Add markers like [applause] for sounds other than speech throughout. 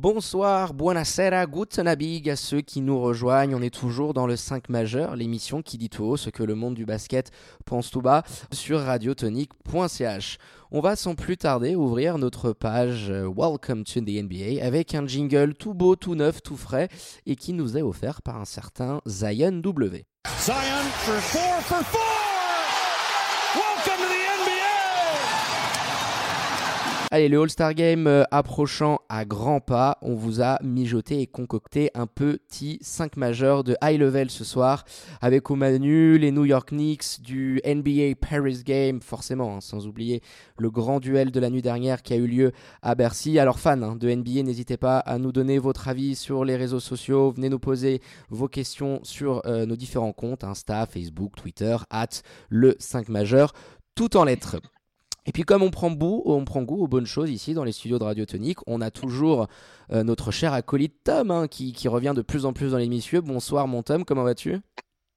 Bonsoir, buonasera, guten Abend à ceux qui nous rejoignent. On est toujours dans le 5 majeur, l'émission qui dit tout haut ce que le monde du basket pense tout bas sur radiotonique.ch. On va sans plus tarder ouvrir notre page euh, Welcome to the NBA avec un jingle tout beau, tout neuf, tout frais et qui nous est offert par un certain Zion W. Zion for four for four! Welcome to the Allez, le All-Star Game euh, approchant à grands pas, on vous a mijoté et concocté un petit 5 majeur de high level ce soir, avec au menu les New York Knicks, du NBA Paris Game, forcément, hein, sans oublier le grand duel de la nuit dernière qui a eu lieu à Bercy. Alors fans hein, de NBA, n'hésitez pas à nous donner votre avis sur les réseaux sociaux, venez nous poser vos questions sur euh, nos différents comptes, Insta, Facebook, Twitter, at le 5 majeur, tout en lettres. Et puis comme on prend, goût, on prend goût aux bonnes choses ici dans les studios de Radio Tonique, on a toujours euh, notre cher acolyte Tom hein, qui, revient de plus en plus dans l'émission. Bonsoir mon Tom, comment vas-tu?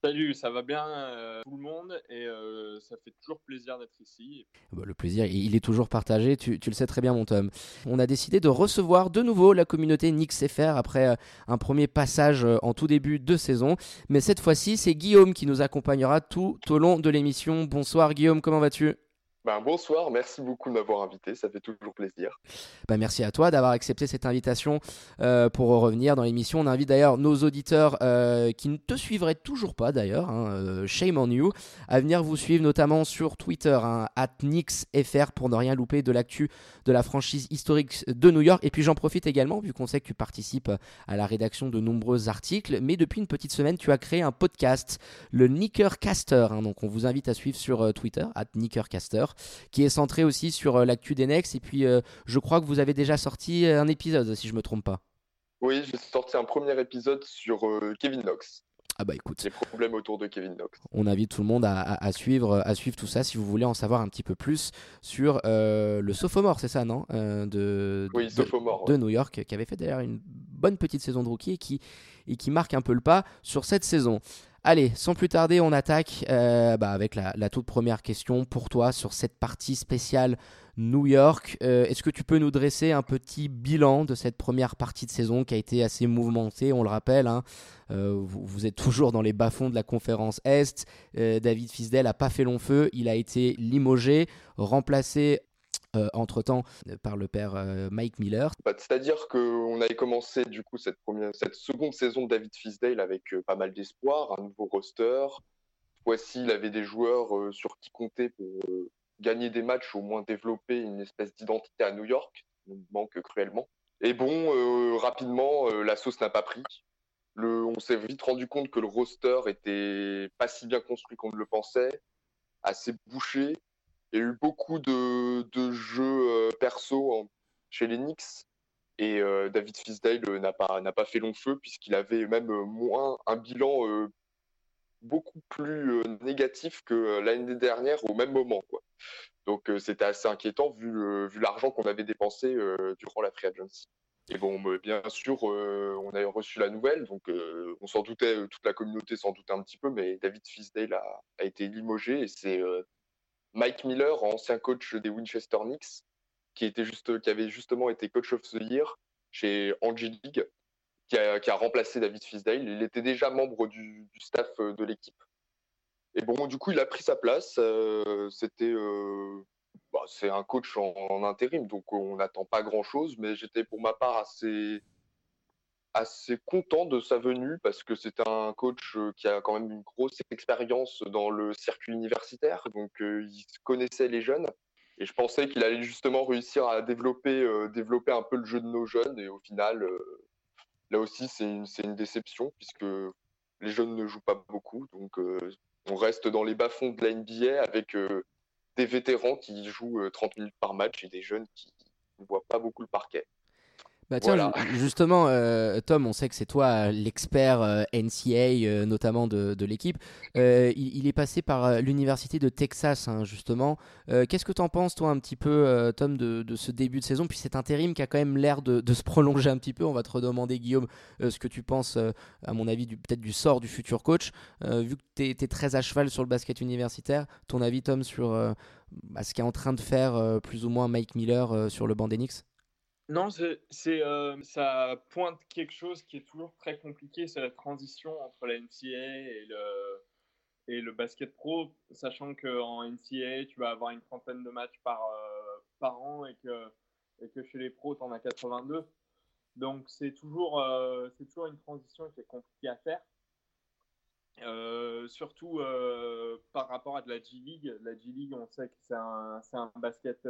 Salut, ça va bien euh, tout le monde et euh, ça fait toujours plaisir d'être ici. Bah, le plaisir, il est toujours partagé, tu, le sais très bien mon Tom. On a décidé de recevoir de nouveau la communauté Nix FR après un premier passage en tout début de saison. Mais cette fois-ci, c'est Guillaume qui nous accompagnera tout au long de l'émission. Bonsoir Guillaume, comment vas-tu? Ben, bonsoir, merci beaucoup de m'avoir invité, ça fait toujours plaisir. Ben, merci à toi d'avoir accepté cette invitation euh, pour revenir dans l'émission. On invite d'ailleurs nos auditeurs euh, qui ne te suivraient toujours pas d'ailleurs, hein, euh, shame on you, à venir vous suivre notamment sur Twitter, hein, @nixfr pour ne rien louper de l'actu de la franchise historique de New York. Et puis j'en profite également, vu qu'on sait que tu participes à la rédaction de nombreux articles, mais depuis une petite semaine, tu as créé un podcast, le Nickercaster. Hein, donc on vous invite à suivre sur Twitter, qui est centré aussi sur euh, l'actu des Nex. Et puis, euh, je crois que vous avez déjà sorti euh, un épisode, si je me trompe pas. Oui, j'ai sorti un premier épisode sur Kevin Knox. Ah bah écoute. Les problèmes autour de Kevin Knox. On invite tout le monde à, suivre, à suivre tout ça si vous voulez en savoir un petit peu plus sur le sophomore, c'est ça, non de, Oui, sophomore. De, New York, qui avait fait d'ailleurs une bonne petite saison de rookie et qui, et qui marque un peu le pas sur cette saison. Allez, sans plus tarder, on attaque euh, bah, avec la, toute première question pour toi sur cette partie spéciale New York. Euh, est-ce que tu peux nous dresser un petit bilan de cette première partie de saison qui a été assez mouvementée, on le rappelle hein. euh, vous, êtes toujours dans les bas-fonds de la conférence Est. David Fisdell n'a pas fait long feu, il a été limogé, remplacé euh, entre-temps euh, par le père euh, Mike Miller. Bah, c'est-à-dire qu'on avait commencé du coup cette, seconde saison de David Fisdale avec pas mal d'espoir, un nouveau roster. Voici, il avait des joueurs sur qui compter pour gagner des matchs, au moins développer une espèce d'identité à New York, qui manque cruellement. Et bon, rapidement, la sauce n'a pas pris. On s'est vite rendu compte que le roster était pas si bien construit qu'on ne le pensait, assez bouché, il y a eu beaucoup de, jeux euh, perso chez les et euh, David Fisdale euh, n'a pas, fait long feu puisqu'il avait même moins un bilan beaucoup plus négatif que l'année dernière au même moment. Donc c'était assez inquiétant vu, vu l'argent qu'on avait dépensé durant la free agency. Et bon, bien sûr, on a reçu la nouvelle, donc on s'en doutait, toute la communauté s'en doutait un petit peu, mais David Fisdale a, a été limogé et c'est Mike Miller, ancien coach des Winchester Knicks, qui, était juste, avait justement été coach of the year chez Angie League, qui a, remplacé David Fisdale. Il était déjà membre du, staff euh, de l'équipe. Et bon, du coup, il a pris sa place. Euh, c'était, euh, bah, c'est un coach en, intérim, donc on n'attend pas grand-chose. Mais j'étais pour ma part assez, assez content de sa venue parce que c'est un coach euh, qui a quand même une grosse expérience dans le circuit universitaire, donc euh, il connaissait les jeunes. Et je pensais qu'il allait justement réussir à développer, euh, développer un peu le jeu de nos jeunes. Et au final, là aussi, c'est une, une, déception puisque les jeunes ne jouent pas beaucoup. Donc on reste dans les bas-fonds de la NBA avec des vétérans qui jouent 30 minutes par match et des jeunes qui ne voient pas beaucoup le parquet. Bah tiens, justement, euh, Tom, on sait que c'est toi l'expert euh, NCA, euh, notamment de, de l'équipe. Il, est passé par l'université de Texas, hein, justement. Qu'est-ce que tu en penses, toi, un petit peu, Tom, de, de, ce début de saison? Puis cet intérim qui a quand même l'air de, de, se prolonger un petit peu. On va te redemander, Guillaume, ce que tu penses, à mon avis, peut-être du sort du futur coach. vu que tu es, très à cheval sur le basket universitaire, ton avis, Tom, sur bah, ce qu'est en train de faire plus ou moins Mike Miller sur le banc d'Enix? Non, c'est, euh, ça pointe quelque chose qui est toujours très compliqué, c'est la transition entre la NCA et le, et le basket pro, sachant qu'en NCA, tu vas avoir une trentaine de matchs par, euh, par an et que, et que chez les pros, tu en as 82. Donc, c'est toujours, euh, toujours une transition qui est compliquée à faire. surtout par rapport à de la G-League. La G-League, on sait que c'est un, un, basket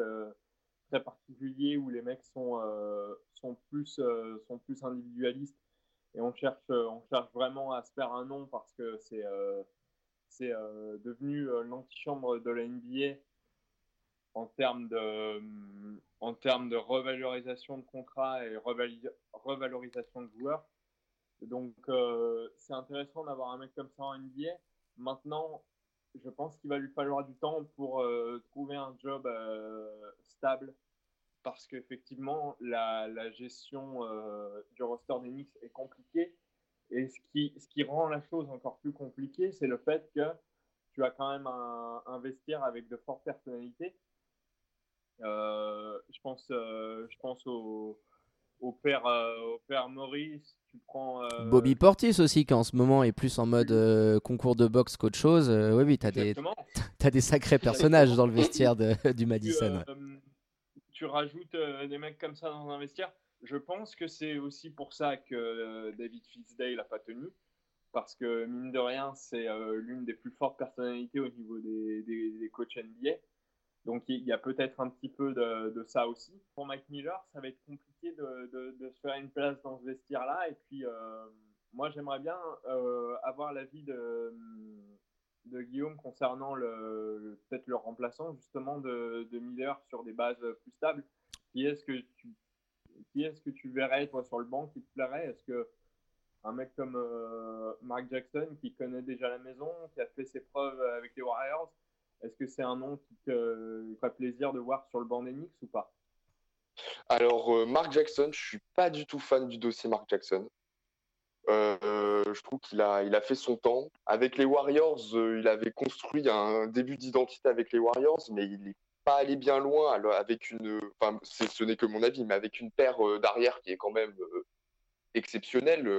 très particulier où les mecs sont, euh, sont, plus, euh, sont plus individualistes et on cherche, euh, on cherche vraiment à se faire un nom parce que c'est c'est devenu l'antichambre de la NBA en termes de, en termes de revalorisation de contrats et revalorisation de joueurs. Donc, c'est intéressant d'avoir un mec comme ça en NBA. Maintenant, je pense qu'il va lui falloir du temps pour euh, trouver un job euh, stable parce qu'effectivement, la, gestion euh, du roster Knicks est compliquée. Et ce qui, ce qui rend la chose encore plus compliquée, c'est le fait que tu as quand même un, un vestiaire avec de fortes personnalités. je, pense, je pense au, au, père, au père Maurice, euh, Bobby Portis aussi, qui en ce moment est plus en mode euh, concours de boxe qu'autre chose. Euh, oui, oui, tu as, des sacrés personnages dans le vestiaire de, [laughs] du Madison. Tu, rajoutes des mecs comme ça dans un vestiaire. Je pense que c'est aussi pour ça que David Fitzdale n'a pas tenu. Parce que, mine de rien, c'est l'une des plus fortes personnalités au niveau des, des, des coachs NBA. Donc il y a peut-être un petit peu de, ça aussi. Pour Mike Miller, ça va être compliqué de, se faire une place dans ce vestiaire-là. Et puis euh, moi, j'aimerais bien euh, avoir l'avis de, Guillaume concernant le, peut-être le remplaçant justement de, Miller sur des bases plus stables. Qui est-ce que tu qui est-ce que tu verrais toi sur le banc qui te plairait? Est-ce que un mec comme euh, Mark Jackson qui connaît déjà la maison, qui a fait ses preuves avec les Warriors, est-ce que c'est un nom qui te ferait plaisir de voir sur le banc des ou pas? Alors, euh, Mark Jackson, je suis pas du tout fan du dossier Mark Jackson. Euh, je trouve qu'il a, il a fait son temps. Avec les Warriors, euh, il avait construit un début d'identité avec les Warriors, mais il n'est pas allé bien loin avec une. Enfin, ce n'est que mon avis, mais avec une paire d'arrière qui est quand même exceptionnelle.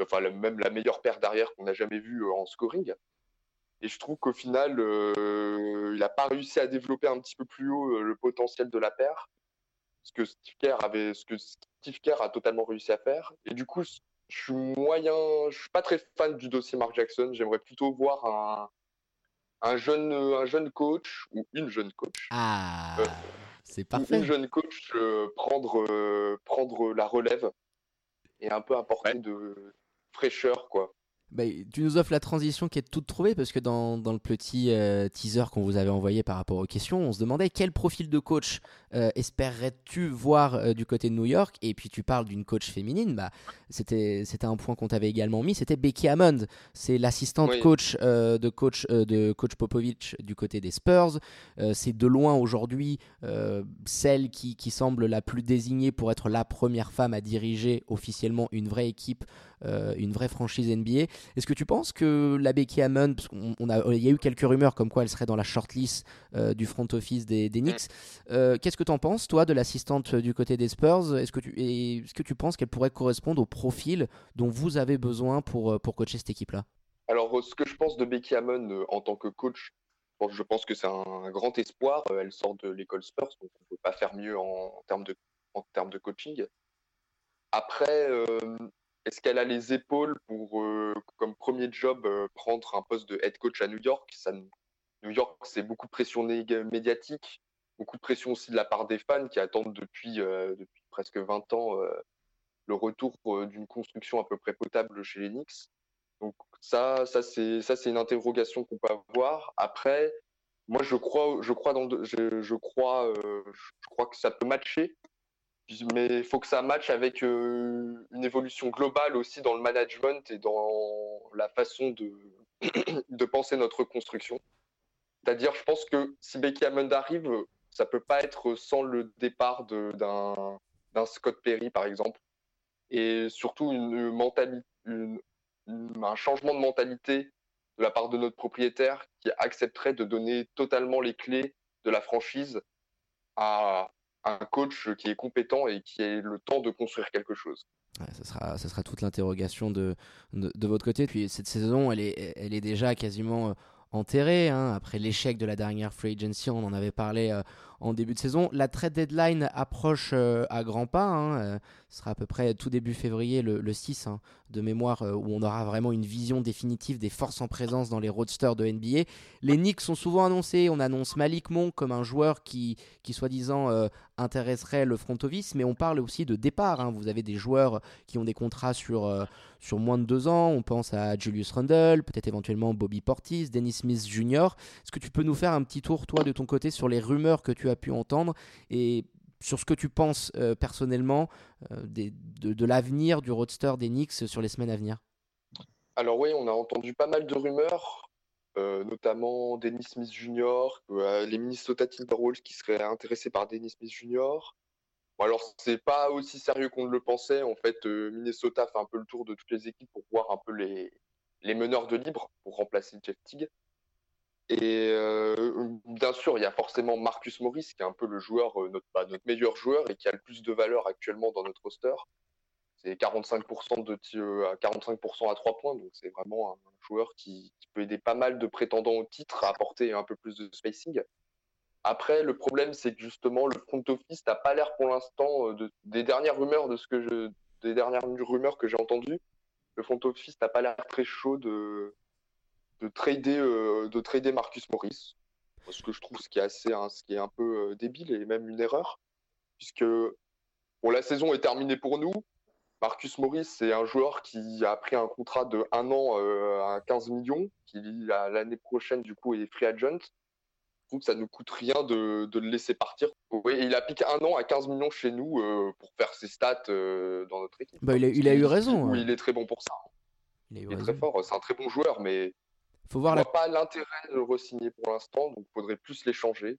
enfin, même la meilleure paire d'arrière qu'on a jamais vue en scoring. Et je trouve qu'au final, euh, il n'a pas réussi à développer un petit peu plus haut euh, le potentiel de la paire, ce que Steve Kerr avait, ce que Steve Kerr a totalement réussi à faire. Et du coup, je suis moyen, je suis pas très fan du dossier Mark Jackson. J'aimerais plutôt voir un, un jeune, un jeune coach ou une jeune coach. Ah, euh, c'est parfait. Une jeune coach prendre, prendre la relève et un peu apporter de fraîcheur, quoi. Bah, tu nous offres la transition qui est toute trouvée parce que dans, dans le petit euh, teaser qu'on vous avait envoyé par rapport aux questions, on se demandait quel profil de coach euh, espérerais-tu voir euh, du côté de New York? Et puis tu parles d'une coach féminine, bah, c'était, un point qu'on t'avait également mis, c'était Becky Hammond. C'est l'assistante coach, de coach de coach Popovich du côté des Spurs. c'est de loin aujourd'hui celle qui, qui semble la plus désignée pour être la première femme à diriger officiellement une vraie équipe euh, une vraie franchise NBA. Est-ce que tu penses que la Becky Hammond, parce a, il y a eu quelques rumeurs comme quoi elle serait dans la shortlist euh, du front office des, Knicks, euh, qu'est-ce que tu en penses, toi, de l'assistante du côté des Spurs? Est-ce que tu, est-ce que tu penses qu'elle pourrait correspondre au profil dont vous avez besoin pour, pour coacher cette équipe-là? Alors, ce que je pense de Becky Hammond en tant que coach, je pense que c'est un, grand espoir. Elle sort de l'école Spurs, donc on ne peut pas faire mieux en, termes, de, en termes de coaching. Après, est-ce qu'elle a les épaules pour, euh, comme premier job, euh, prendre un poste de head coach à New York? New York, c'est beaucoup de pression médiatique, beaucoup de pression aussi de la part des fans qui attendent depuis, euh, presque 20 ans le retour d'une construction à peu près potable chez les Knicks. Donc ça, ça c'est une interrogation qu'on peut avoir. Après, moi je crois, je crois je crois, je crois que ça peut matcher mais il faut que ça matche avec euh, une évolution globale aussi dans le management et dans la façon de, [clears throat] de penser notre construction. C'est-à-dire, je pense que si Becky Hammond arrive, ça peut pas être sans le départ d'un Scott Perry, par exemple, et surtout une un changement de mentalité de la part de notre propriétaire qui accepterait de donner totalement les clés de la franchise à, un coach qui est compétent et qui ait le temps de construire quelque chose. ça, sera, ça sera toute l'interrogation de, de, votre côté. Puis cette saison, elle est, elle est déjà quasiment enterré. Hein, après l'échec de la dernière free agency, on en avait parlé euh, en début de saison. La trade deadline approche euh, à grands pas. Hein, euh, ce sera à peu près tout début février, le, 6 hein, de mémoire, où on aura vraiment une vision définitive des forces en présence dans les roadsters de NBA. Les Knicks sont souvent annoncés. On annonce Malik Monk comme un joueur qui, qui soi-disant intéresserait le front office, mais on parle aussi de départ. Vous avez des joueurs qui ont des contrats sur, sur moins de deux ans. On pense à Julius Randle, peut-être éventuellement Bobby Portis, Dennis Smith Jr. Est-ce que tu peux nous faire un petit tour, toi, de ton côté, sur les rumeurs que tu as pu entendre et sur ce que tu penses euh, personnellement euh, de, l'avenir du roadster des Knicks sur les semaines à venir? Alors oui, on a entendu pas mal de rumeurs, euh, notamment Dennis Smith Jr., les Minnesota Timberwolves qui seraient intéressés par Dennis Smith Jr. Bon, alors c'est pas aussi sérieux qu'on le pensait. En fait, Minnesota fait un peu le tour de toutes les équipes pour voir un peu les, les meneurs de libre pour remplacer Jeff Teague. Et euh, bien sûr, il y a forcément Marcus Morris, qui est un peu le joueur, euh, notre, bah, notre, meilleur joueur et qui a le plus de valeur actuellement dans notre roster. C'est 45% de tir, à 45% à 3 points, donc c'est vraiment un joueur qui, peut aider pas mal de prétendants au titre à apporter un peu plus de spacing. Après, le problème, c'est que justement, le front office n'a pas l'air pour l'instant euh, des dernières rumeurs de ce que je, des dernières rumeurs que j'ai entendues. Le front office n'a pas l'air très chaud de, de trader, euh, de trader Marcus Morris. Ce que je trouve ce qui est assez, hein, ce qui est un peu euh, débile et même une erreur, puisque bon, la saison est terminée pour nous. Marcus Morris, c'est un joueur qui a pris un contrat de un an euh, à 15 millions, qui l'année prochaine du coup est free agent. Que ça ne coûte rien de, de, le laisser partir. Oui, il a piqué un an à 15 millions chez nous pour faire ses stats dans notre équipe. Bah, il, a, il a eu raison. Il est très bon pour ça. Il, est très fort. C'est un très bon joueur, mais faut voir Je vois pas l'intérêt de le re-signer pour l'instant, donc il faudrait plus l'échanger.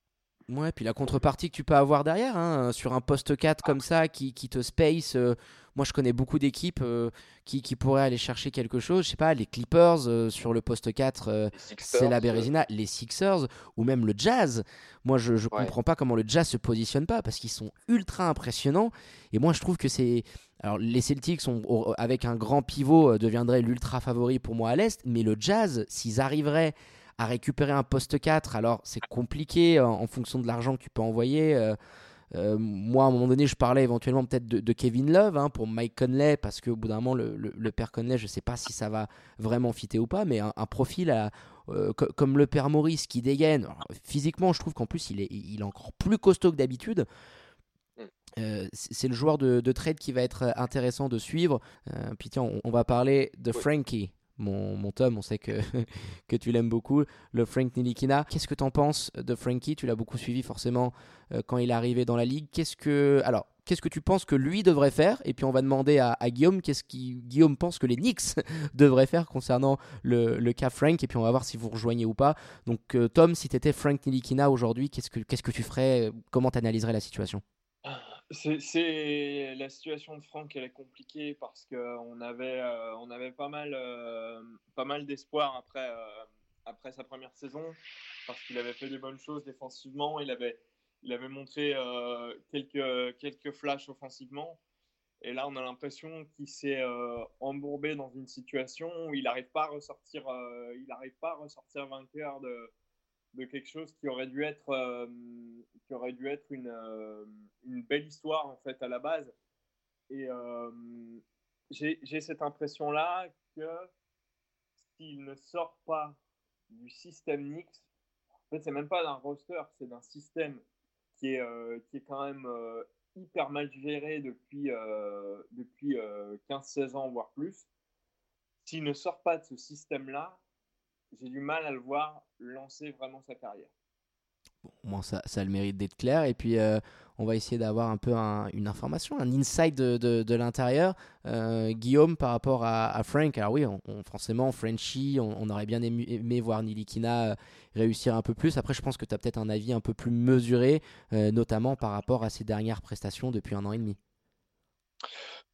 Ouais, puis la contrepartie que tu peux avoir derrière, hein, sur un poste 4 comme ça qui, qui te space. Euh, moi, je connais beaucoup d'équipes euh, qui, qui, pourraient aller chercher quelque chose. Je sais pas, les Clippers euh, sur le poste 4, c'est la Bérésina. Les Sixers ou même le Jazz. Moi, je ne comprends pas comment le Jazz se positionne pas parce qu'ils sont ultra impressionnants. Et moi, je trouve que c'est. Alors, les Celtics, sont, avec un grand pivot, deviendraient l'ultra favori pour moi à l'Est. Mais le Jazz, s'ils arriveraient à récupérer un poste 4. Alors, c'est compliqué en, fonction de l'argent que tu peux envoyer. Euh, euh, moi, à un moment donné, je parlais éventuellement peut-être de, Kevin Love hein, pour Mike Conley, parce qu'au bout d'un moment, le, père Conley, je ne sais pas si ça va vraiment fitter ou pas, mais un, profil euh, comme le père Maurice qui dégaine. physiquement, je trouve qu'en plus, il est, il est encore plus costaud que d'habitude. Mm. c'est le joueur de, trade qui va être intéressant de suivre. puis tiens, on, va parler de Frankie mon, mon Tom, on sait que, [laughs] que tu l'aimes beaucoup, le Frank Nilikina. Qu'est-ce que tu en penses de Frankie? Tu l'as beaucoup suivi forcément euh, quand il est arrivé dans la ligue. Qu'est-ce que alors qu'est-ce que tu penses que lui devrait faire? Et puis on va demander à, Guillaume qu'est-ce qui Guillaume pense que les Knicks [laughs] devraient faire concernant le, le, cas Frank? Et puis on va voir si vous rejoignez ou pas. Donc euh, Tom, si tu étais Frank Nilikina aujourd'hui, qu'est-ce que qu'est-ce que tu ferais? Comment tu analyserais la situation? C'est la situation de Franck, elle est compliquée parce qu'on avait, euh, on avait pas mal, euh, pas mal d'espoir après, euh, après sa première saison parce qu'il avait fait des bonnes choses défensivement, il avait, il avait montré quelques, quelques flashs offensivement. Et là, on a l'impression qu'il s'est embourbé dans une situation où il n'arrive pas à ressortir, il n'arrive pas à ressortir vainqueur de, de quelque chose qui aurait dû être, euh, qui aurait dû être une, euh, une, belle histoire en fait à la base. Et euh, j'ai cette impression-là que s'il ne sort pas du système Nix, en fait, c'est même pas d'un roster, c'est d'un système qui est, qui est quand même hyper mal géré depuis, depuis 15-16 ans, voire plus. S'il ne sort pas de ce système-là, j'ai du mal à le voir lancer vraiment sa carrière. Bon, au moins, ça, a le mérite d'être clair. Et puis, euh, on va essayer d'avoir un peu une information, un insight de, l'intérieur. Euh, Guillaume, par rapport à, Frank, alors oui, on, forcément, Frenchy, on, aurait bien aimé, voir Nilikina euh, réussir un peu plus. Après, je pense que tu as peut-être un avis un peu plus mesuré, notamment par rapport à ses dernières prestations depuis un an et demi.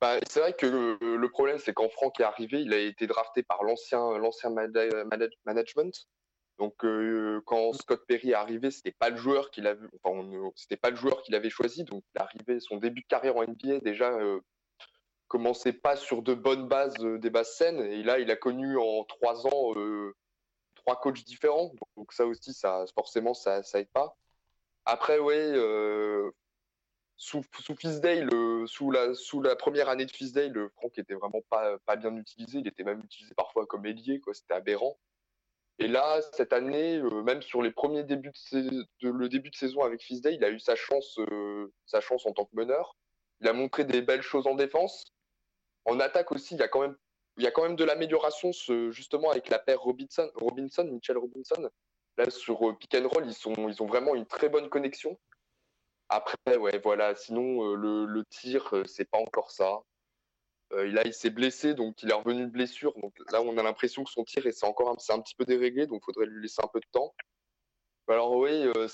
Bah, c'est vrai que le, problème, c'est quand Franck est arrivé, il a été drafté par l'ancien l'ancien management. Donc euh, quand Scott Perry est arrivé, c'était pas le joueur qu'il avait, enfin, c'était pas le joueur qu'il avait choisi. Donc il son début de carrière en NBA déjà euh, commençait pas sur de bonnes bases, euh, des bases saines. Et là, il a connu en trois ans trois coachs différents. Donc ça aussi, ça forcément, ça, ça aide pas. Après, oui, sous, sous Fisdale, sous la, sous la première année de Fisdale, Franck était vraiment pas, pas bien utilisé. Il était même utilisé parfois comme ailier, quoi. C'était aberrant. Et là, cette année, euh, même sur les premiers débuts de, le début de saison avec Fisday, il a eu sa chance, euh, sa chance en tant que meneur. Il a montré des belles choses en défense. En attaque aussi, il y a quand même, il y a quand même de l'amélioration, justement avec la paire Robinson, Mitchell Robinson. Là, sur euh, pick roll, ils ils ont vraiment une très bonne connexion. Après, ouais, voilà. Sinon, le, le tir, c'est pas encore ça. Euh, là, il s'est blessé, donc il est revenu de blessure. Donc là, on a l'impression que son tir c'est encore un, petit peu déréglé, donc il faudrait lui laisser un peu de temps. Alors oui, euh,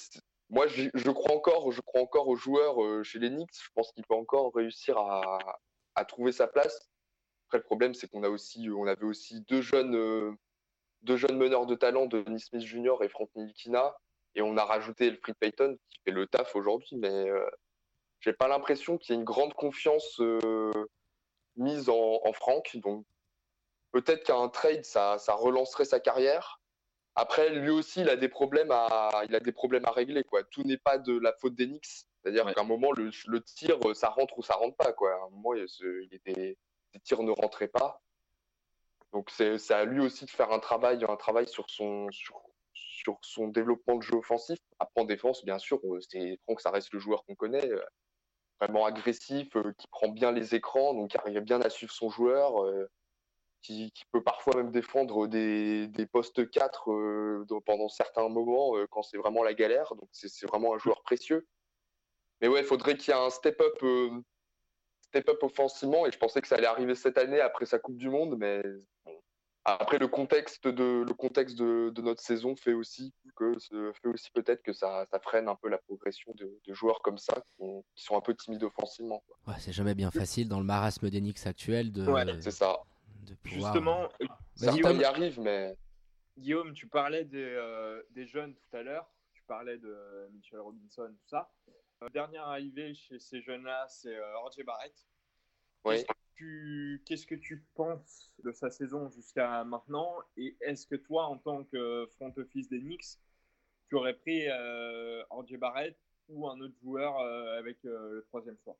moi je, crois encore, je crois encore aux joueurs euh, chez les Knicks. Je pense qu'il peut encore réussir à, trouver sa place. Après, le problème, c'est qu'on a aussi, avait aussi deux jeunes, deux jeunes meneurs de talent, Denis Smith Jr. et Frank Nilikina, et on a rajouté Elfried Payton qui fait le taf aujourd'hui, mais j'ai pas l'impression qu'il y ait une grande confiance mise en, en franc. Donc peut-être qu'un trade, ça, ça relancerait sa carrière. Après, lui aussi, il a des problèmes à, il a des problèmes à régler. Quoi. Tout n'est pas de la faute d'Enix. C'est-à-dire qu'à un moment, le, le, tir, ça rentre ou ça rentre pas. Quoi. À un moment, il, il était, les tirs ne rentraient pas. Donc c'est à lui aussi de faire un travail, un travail sur son, sur, sur son développement de jeu offensif. Après en défense, bien sûr, c'est Franck, ça reste le joueur qu'on connaît vraiment agressif, euh, qui prend bien les écrans, donc qui arrive bien à suivre son joueur, euh, qui, peut parfois même défendre des, postes 4 euh, pendant certains moments quand c'est vraiment la galère. Donc c'est vraiment un joueur précieux. Mais ouais, il faudrait qu'il y ait un step-up step-up offensivement et je pensais que ça allait arriver cette année après sa Coupe du Monde, mais après, le contexte de, le contexte de, notre saison fait aussi que fait aussi peut-être que ça, ça, freine un peu la progression de, joueurs comme ça qui, sont un peu timides offensivement. Ouais, c'est jamais bien facile dans le marasme d'Enix actuel de. c'est ça. Justement, euh, certains y arrivent, mais. Guillaume, tu parlais des, euh, des jeunes tout à l'heure. Tu parlais de Michel Robinson, tout ça. Euh, dernière arrivée chez ces jeunes-là, c'est RJ Barrett. Oui qu'est-ce que tu penses de sa saison jusqu'à maintenant? Et est-ce que toi, en tant que front office des Knicks, tu aurais pris euh, Barrett ou un autre joueur euh, avec euh, le troisième choix?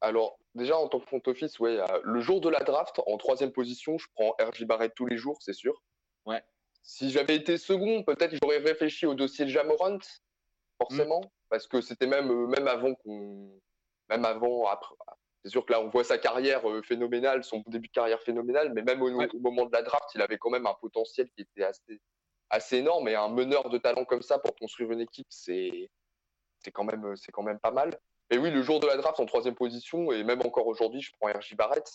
Alors, déjà, en tant que front office, ouais, le jour de la draft, en troisième position, je prends RJ Barrett tous les jours, c'est sûr. Ouais. Si j'avais été second, peut-être j'aurais réfléchi au dossier de Jamorant, forcément, mm. parce que c'était même, même avant qu'on. Même avant, après, c'est sûr que là, on voit sa carrière euh, phénoménale, son début de carrière phénoménal, mais même au, moment de la draft, il avait quand même un potentiel qui était assez, assez énorme. Et un meneur de talent comme ça pour construire une équipe, c'est quand, même, quand même pas mal. Et oui, le jour de la draft en troisième position, et même encore aujourd'hui, je prends RJ Barrett.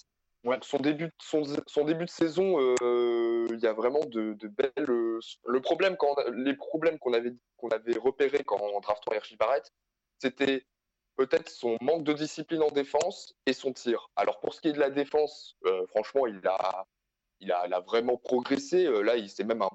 Son, début, son, son, début de saison, euh, il y a vraiment de, de belles. le problème quand, les problèmes qu'on avait, qu'on avait repérés quand on draftant RJ Barrett, c'était peut-être son manque de discipline en défense et son tir. Alors pour ce qui est de la défense, euh, franchement, il a, il a, il a, vraiment progressé. Euh, là, il c'est même un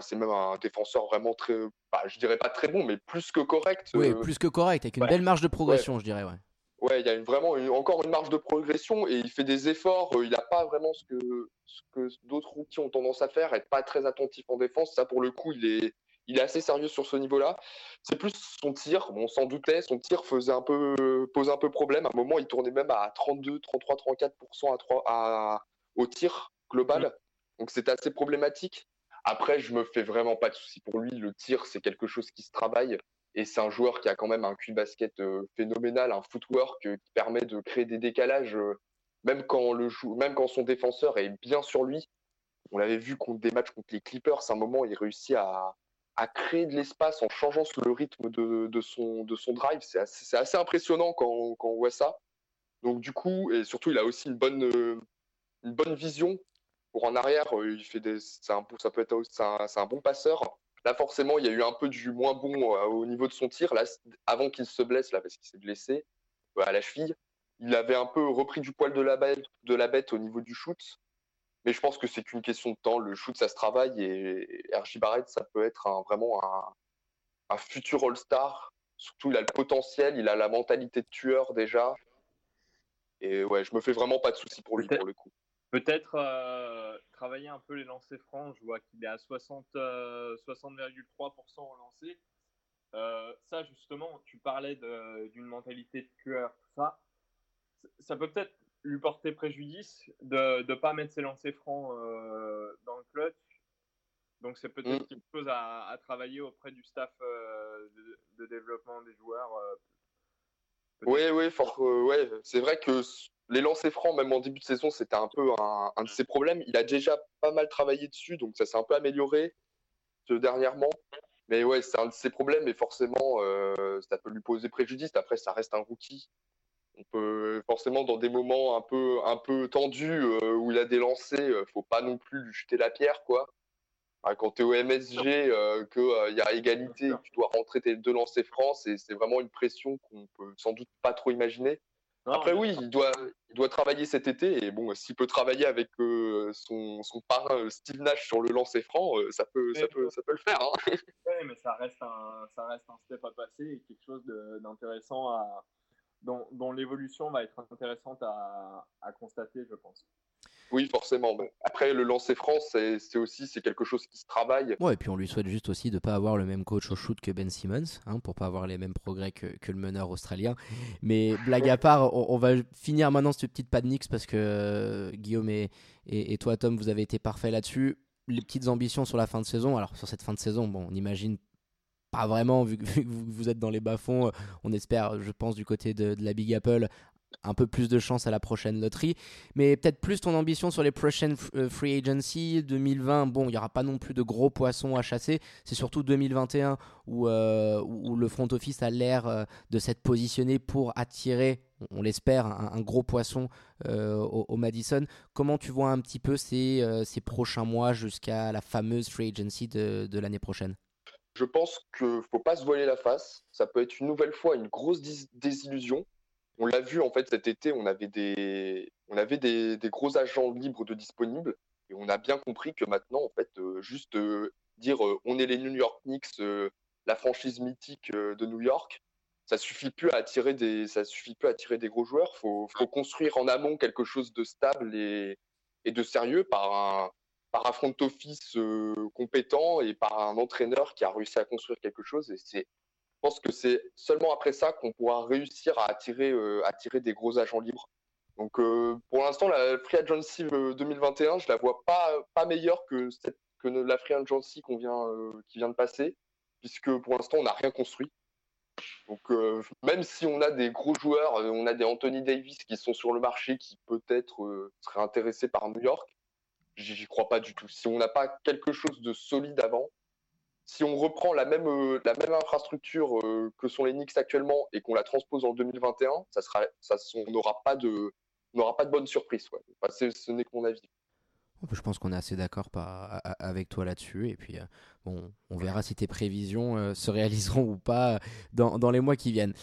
c'est même un défenseur vraiment très, bah, je dirais pas très bon, mais plus que correct. Oui, euh, plus que correct, avec une belle marge de progression, je dirais. Ouais. Ouais, il y a vraiment encore une marge de progression et il fait des efforts. il n'a pas vraiment ce que, ce que d'autres rookies ont tendance à faire, être pas très attentif en défense. Ça, pour le coup, il est, il est assez sérieux sur ce niveau-là. C'est plus son tir, on s'en doutait, son tir faisait un peu, posait un peu problème. À un moment, il tournait même à 32, 33, 34% à 3, à, au tir global. Donc c'était assez problématique. Après, je me fais vraiment pas de soucis pour lui. Le tir, c'est quelque chose qui se travaille. Et c'est un joueur qui a quand même un cul basket euh, phénoménal, un footwork euh, qui permet de créer des décalages, euh, même, quand le même quand son défenseur est bien sur lui. On l'avait vu contre des matchs contre les Clippers, à un moment, il réussit à, à créer de l'espace en changeant le rythme de, son, drive. C'est assez, impressionnant quand, on voit ça. Donc du coup, et surtout, il a aussi une bonne, vision pour en arrière. Il fait des, ça peut être, c'est un, bon passeur. Là, forcément, il y a eu un peu du moins bon euh, au niveau de son tir. Là, avant qu'il se blesse, là, parce qu'il s'est blessé à la cheville, il avait un peu repris du poil de la bête, de la bête au niveau du shoot. Mais je pense que c'est qu'une question de temps. Le shoot, ça se travaille et RJ Barrett, ça peut être un, vraiment un, un futur All-Star. Surtout, il a le potentiel, il a la mentalité de tueur déjà. Et ouais, je me fais vraiment pas de soucis pour lui pour le coup. Peut-être euh, travailler un peu les lancers francs. Je vois qu'il est à 60,3% euh, au lancer. Euh, ça, justement, tu parlais d'une mentalité de tueur, tout ça. Ça peut peut-être lui porter préjudice de ne pas mettre ses lancers francs dans le clutch. Donc, c'est peut-être mm. quelque chose à, à, travailler auprès du staff de, de, développement des joueurs oui, oui, euh, ouais. c'est vrai que les lancers francs, même en début de saison, c'était un peu un, de ses problèmes. Il a déjà pas mal travaillé dessus, donc ça s'est un peu amélioré dernièrement. Mais ouais, c'est un de ses problèmes et forcément, euh, ça peut lui poser préjudice. Après, ça reste un rookie. On peut forcément, dans des moments un peu, un peu tendus euh, où il a des lancers, faut pas non plus lui jeter la pierre, quoi. Quand tu es au MSG, euh, qu'il euh, y a égalité, que tu dois rentrer tes deux lancers francs, c'est vraiment une pression qu'on peut sans doute pas trop imaginer. Après, oui, il doit, il doit travailler cet été. Et bon, s'il peut travailler avec euh, son, son, parrain Steve Nash sur le lancer franc, ça, peut, ça, peut, ça peut le faire. Hein. Oui, mais ça reste, un, ça reste un step à passer et quelque chose d'intéressant à, dont, dont l'évolution va être intéressante à, à constater, je pense. Oui, forcément. Après, le lancer franc, c'est aussi c'est quelque chose qui se travaille. Ouais, et puis on lui souhaite juste aussi de ne pas avoir le même coach au shoot que Ben Simmons, hein, pour pas avoir les mêmes progrès que, que le meneur australien. Mais blague à part, on, va finir maintenant cette petite Knicks parce que euh, Guillaume et, et, toi, Tom, vous avez été parfaits là-dessus. Les petites ambitions sur la fin de saison. Alors, sur cette fin de saison, bon, on imagine pas vraiment, vu que, [laughs] vous êtes dans les bas-fonds. On espère, je pense, du côté de, la Big Apple, un peu plus de chance à la prochaine loterie. Mais peut-être plus ton ambition sur les prochaines euh, free agency 2020. Bon, il n'y aura pas non plus de gros poissons à chasser. C'est surtout 2021 où, euh, où le front office a l'air euh, de s'être positionné pour attirer, on l'espère, un, gros poisson au, Madison. Comment tu vois un petit peu ces, ces prochains mois jusqu'à la fameuse free agency de, de l'année prochaine? Je pense qu'il faut pas se voiler la face. Ça peut être une nouvelle fois une grosse désillusion on l'a vu en fait cet été, on avait des, on avait des, gros agents libres de disponibles et on a bien compris que maintenant en fait euh, juste euh, dire euh, on est les New York Knicks, la franchise mythique de New York, ça suffit plus à attirer des, ça suffit plus à attirer des gros joueurs. Faut, faut construire en amont quelque chose de stable et, et de sérieux par un, par un front office compétent et par un entraîneur qui a réussi à construire quelque chose. Et c'est je pense que c'est seulement après ça qu'on pourra réussir à attirer, euh, attirer des gros agents libres. Donc euh, pour l'instant, la Free Agency 2021, euh, je la vois pas, pas meilleure que la Free Agency qu'on vient, qui vient de passer, puisque pour l'instant, on n'a rien construit. Donc même si on a des gros joueurs, on a des Anthony Davis qui sont sur le marché, qui peut-être seraient intéressés par New York, j'y crois pas du tout. Si on n'a pas quelque chose de solide avant, si on reprend la même, euh, infrastructure euh, que sont les Knicks actuellement et qu'on la transpose en 2021, ça sera, ça, on n'aura pas de, pas de ce n'est que mon avis. Je pense qu'on est assez d'accord avec toi là-dessus. Et puis, euh, bon, on verra si tes prévisions se réaliseront ou pas dans, les mois qui viennent.